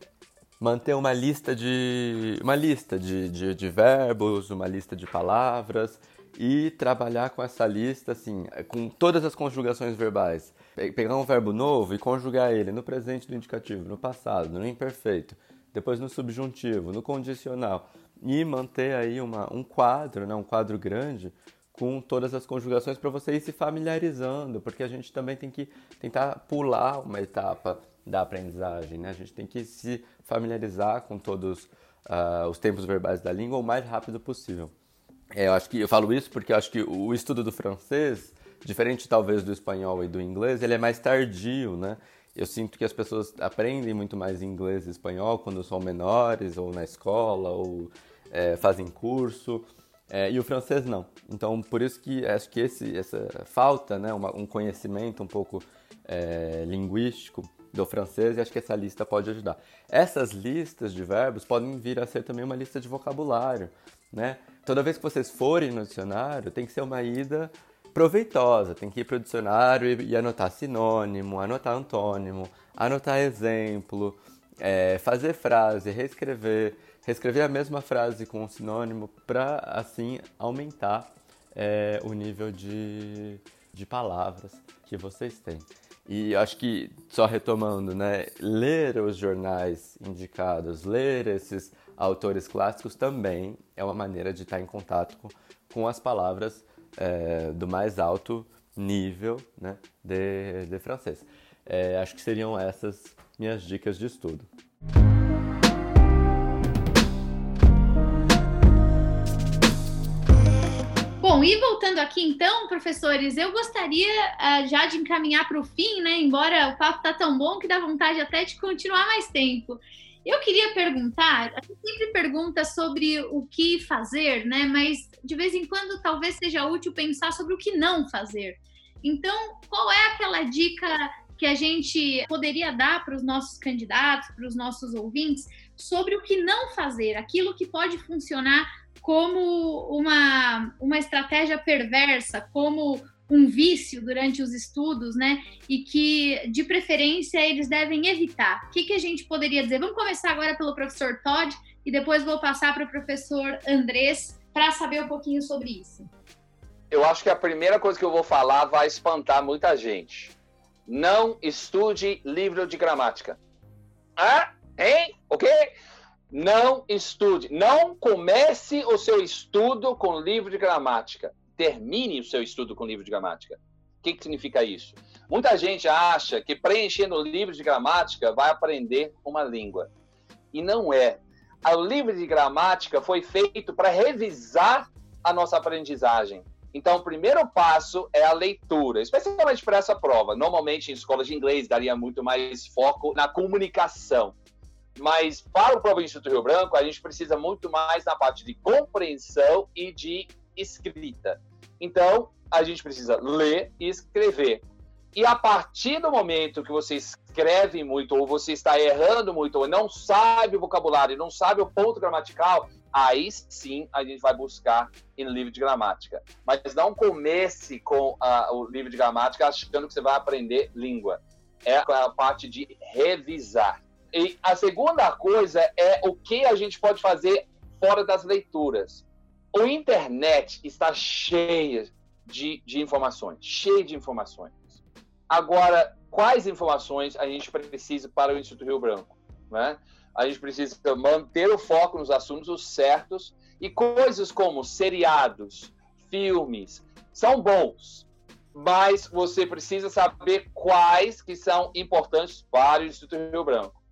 manter uma lista de uma lista de, de, de, verbos, uma lista de palavras e trabalhar com essa lista assim, com todas as conjugações verbais. Pegar um verbo novo e conjugar ele no presente do indicativo, no passado, no imperfeito, depois no subjuntivo, no condicional e manter aí uma, um quadro, né, um quadro grande com todas as conjugações para você ir se familiarizando, porque a gente também tem que tentar pular uma etapa da aprendizagem, né? A gente tem que se familiarizar com todos uh, os tempos verbais da língua o mais rápido possível. É, eu acho que eu falo isso porque eu acho que o estudo do francês, diferente talvez do espanhol e do inglês, ele é mais tardio, né? Eu sinto que as pessoas aprendem muito mais inglês e espanhol quando são menores, ou na escola, ou é, fazem curso. É, e o francês não. Então, por isso que acho que esse, essa falta, né, uma, um conhecimento um pouco é, linguístico do francês, e acho que essa lista pode ajudar. Essas listas de verbos podem vir a ser também uma lista de vocabulário, né? Toda vez que vocês forem no dicionário, tem que ser uma ida proveitosa, tem que ir para o dicionário e, e, anotar sinônimo, anotar antônimo, anotar exemplo, é, fazer frase, reescrever, reescrever a mesma frase com um sinônimo para assim aumentar é, o nível de, de palavras que vocês têm. E acho que, só retomando, né, ler os jornais indicados, ler esses autores clássicos também é uma maneira de estar em contato com, com as palavras é, do mais alto nível né, de, de francês. É, acho que seriam essas minhas dicas de estudo. Bom, e voltando aqui então, professores, eu gostaria uh, já de encaminhar para o fim, né? Embora o papo tá tão bom que dá vontade até de continuar mais tempo. Eu queria perguntar, a gente sempre pergunta sobre o que fazer, né? Mas de vez em quando talvez seja útil pensar sobre o que não fazer. Então, qual é aquela dica que a gente poderia dar para os nossos candidatos, para os nossos ouvintes, sobre o que não fazer, aquilo que pode funcionar como uma, uma estratégia perversa, como um vício durante os estudos, né? E que, de preferência, eles devem evitar. O que, que a gente poderia dizer? Vamos começar agora pelo professor Todd e depois vou passar para o professor Andrés para saber um pouquinho sobre isso. Eu acho que a primeira coisa que eu vou falar vai espantar muita gente. Não estude livro de gramática. Ah, hein? Ok? Não estude. Não comece o seu estudo com livro de gramática. Termine o seu estudo com livro de gramática. O que, que significa isso? Muita gente acha que preenchendo o livro de gramática vai aprender uma língua. E não é. O livro de gramática foi feito para revisar a nossa aprendizagem. Então, o primeiro passo é a leitura, especialmente para essa prova. Normalmente, em escolas de inglês, daria muito mais foco na comunicação. Mas para o do Instituto Rio Branco, a gente precisa muito mais na parte de compreensão e de escrita. Então, a gente precisa ler e escrever. E a partir do momento que você escreve muito, ou você está errando muito, ou não sabe o vocabulário, não sabe o ponto gramatical, aí sim a gente vai buscar em livro de gramática. Mas não comece com uh, o livro de gramática achando que você vai aprender língua. É a parte de revisar. E a segunda coisa é o que a gente pode fazer fora das leituras. O internet está cheia de, de informações, cheia de informações. Agora, quais informações a gente precisa para o Instituto Rio Branco? Né? a gente precisa manter o foco nos assuntos certos e coisas como seriados, filmes, são bons, mas você precisa saber quais que são importantes para o Instituto Rio Branco.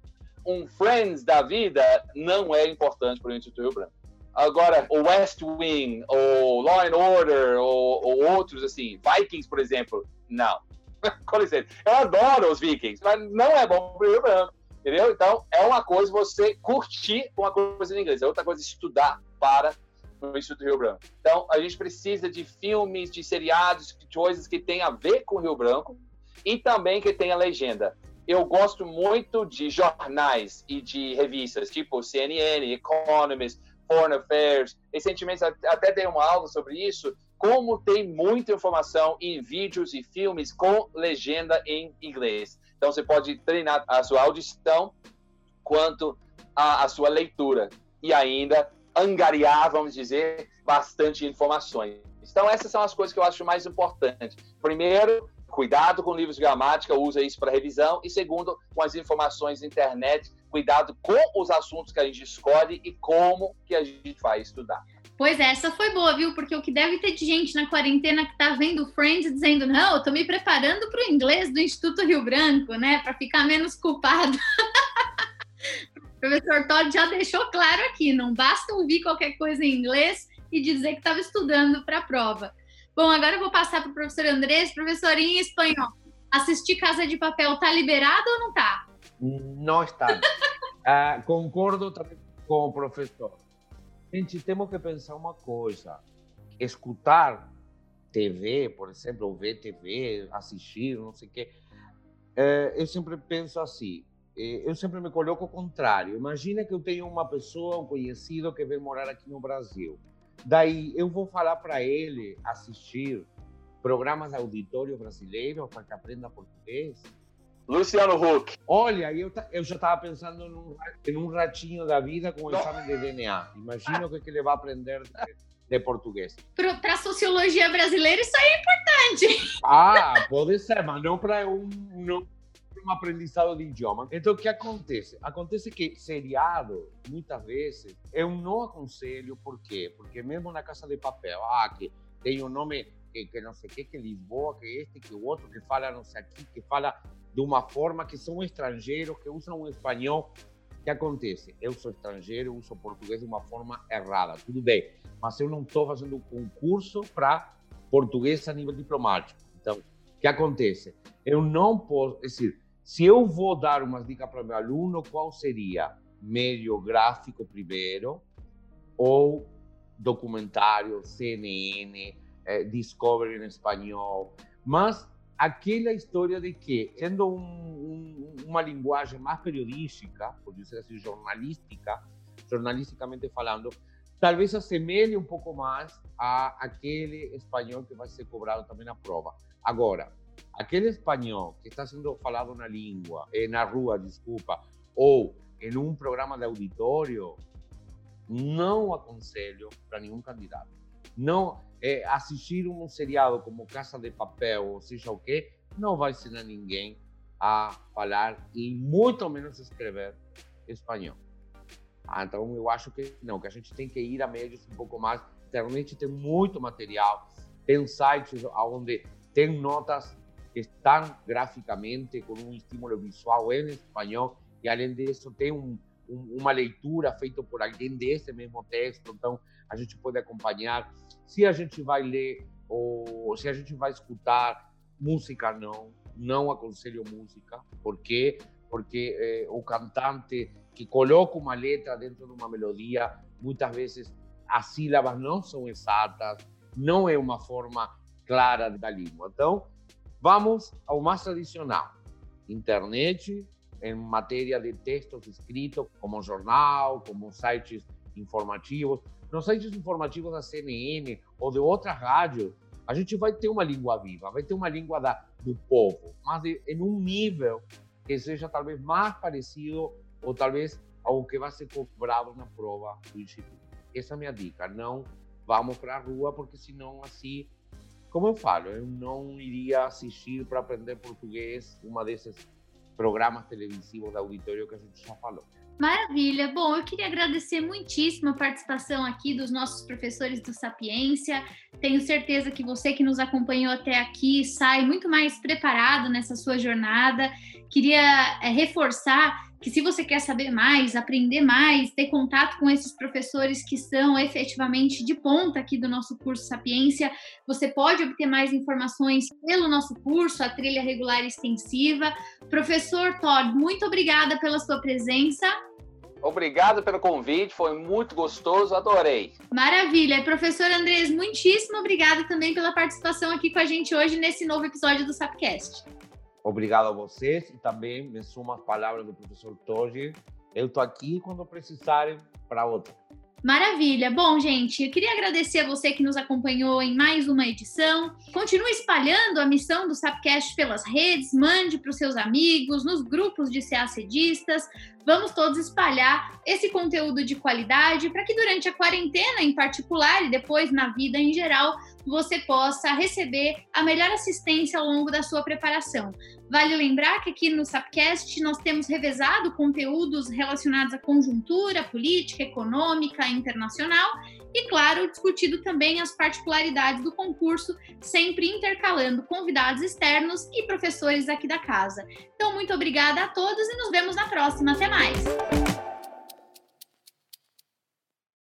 Um Friends da vida não é importante para o Instituto Rio Branco. Agora, o West Wing, ou Law and Order, ou, ou outros assim, Vikings, por exemplo, não. Com licença, eu adoro os Vikings, mas não é bom para o Rio Branco. Entendeu? Então, é uma coisa você curtir uma coisa em inglês, é outra coisa estudar para o Instituto Rio Branco. Então, a gente precisa de filmes, de seriados, de coisas que tenham a ver com o Rio Branco e também que tenha legenda. Eu gosto muito de jornais e de revistas, tipo CNN, Economist, Foreign Affairs. Recentemente até dei uma aula sobre isso, como tem muita informação em vídeos e filmes com legenda em inglês. Então você pode treinar a sua audição quanto a sua leitura e ainda angariar, vamos dizer, bastante informações. Então essas são as coisas que eu acho mais importantes. Primeiro, cuidado com livros de gramática, usa isso para revisão. E segundo, com as informações da internet, cuidado com os assuntos que a gente escolhe e como que a gente vai estudar. Pois é, essa foi boa, viu? Porque o que deve ter de gente na quarentena que tá vendo Friends dizendo, não, eu tô me preparando para o inglês do Instituto Rio Branco, né? Para ficar menos culpado. o professor Todd já deixou claro aqui, não basta ouvir qualquer coisa em inglês e dizer que estava estudando para a prova. Bom, agora eu vou passar para o professor Andrés. Professor, em espanhol, assistir Casa de Papel tá liberado ou não tá? Não está. uh, concordo também com o professor. Gente, temos que pensar uma coisa. Escutar TV, por exemplo, ou ver TV, assistir, não sei o quê. Uh, eu sempre penso assim, eh, eu sempre me coloco ao contrário. Imagina que eu tenho uma pessoa, um conhecido que vem morar aqui no Brasil. Daí eu vou falar para ele assistir programas de auditório brasileiro para que aprenda português. Luciano Huck. Olha, eu, eu já estava pensando num, em um ratinho da vida com o exame de DNA. Imagina o que, que ele vai aprender de, de português. Para a sociologia brasileira, isso aí é importante. Ah, pode ser, mas não para um, não um aprendizado de idioma. Então, o que acontece? Acontece que seriado, muitas vezes, eu não aconselho, por quê? Porque mesmo na Casa de Papel, ah, que tem um nome que, que não sei o que, que Lisboa, que este, que o outro, que fala não sei aqui, que fala de uma forma que são estrangeiros, que usam um espanhol. O que acontece? Eu sou estrangeiro, uso português de uma forma errada, tudo bem, mas eu não estou fazendo um concurso para português a nível diplomático. Então, o que acontece? Eu não posso, é decir, se eu vou dar umas dicas para meu aluno, qual seria? Meio gráfico primeiro, ou documentário, CNN, eh, Discovery em espanhol. Mas aquela história de que, sendo um, um, uma linguagem mais periodística, por dizer assim, jornalística, jornalisticamente falando, talvez assemelhe um pouco mais a aquele espanhol que vai ser cobrado também na prova. Agora, aquele espanhol que está sendo falado na língua, eh, na rua, desculpa, ou em um programa de auditório, não aconselho para nenhum candidato. Não é, assistir um seriado como Casa de Papel, ou seja o quê, não vai ensinar ninguém a falar e muito menos escrever espanhol. Ah, então eu acho que não, que a gente tem que ir a meios um pouco mais. Internet tem muito material, tem sites onde tem notas que estão graficamente com um estímulo visual em espanhol e além disso tem um, um, uma leitura feita por alguém desse mesmo texto, então a gente pode acompanhar. Se a gente vai ler ou se a gente vai escutar música, não, não aconselho música, por quê? Porque eh, o cantante que coloca uma letra dentro de uma melodia, muitas vezes as sílabas não são exatas, não é uma forma clara da língua. Então, Vamos ao mais tradicional: internet, em matéria de textos escritos, como jornal, como sites informativos. Nos sites informativos da CNN ou de outras rádios, a gente vai ter uma língua viva, vai ter uma língua da, do povo, mas de, em um nível que seja talvez mais parecido ou talvez ao que vai ser cobrado na prova do instituto. Essa é a minha dica. Não vamos para a rua, porque senão assim como eu falo, eu não iria assistir para aprender português uma desses programas televisivos de auditório que a gente já falou. Maravilha. Bom, eu queria agradecer muitíssimo a participação aqui dos nossos professores do Sapiência. Tenho certeza que você que nos acompanhou até aqui sai muito mais preparado nessa sua jornada. Queria é, reforçar que se você quer saber mais, aprender mais, ter contato com esses professores que são efetivamente de ponta aqui do nosso curso Sapiência, você pode obter mais informações pelo nosso curso, a trilha regular extensiva. Professor Todd, muito obrigada pela sua presença. Obrigado pelo convite, foi muito gostoso, adorei. Maravilha. Professor Andrés, muitíssimo obrigada também pela participação aqui com a gente hoje nesse novo episódio do Sapcast. Obrigado a vocês e também me sumo às palavras do professor Toji. Eu estou aqui quando precisarem para outra. Maravilha! Bom, gente, eu queria agradecer a você que nos acompanhou em mais uma edição. Continue espalhando a missão do Sapcast pelas redes, mande para os seus amigos, nos grupos de CACDistas. Vamos todos espalhar esse conteúdo de qualidade para que durante a quarentena em particular e depois na vida em geral, você possa receber a melhor assistência ao longo da sua preparação. Vale lembrar que aqui no Sapcast nós temos revezado conteúdos relacionados à conjuntura política, econômica, internacional e, claro, discutido também as particularidades do concurso, sempre intercalando convidados externos e professores aqui da casa. Então, muito obrigada a todos e nos vemos na próxima. Até mais!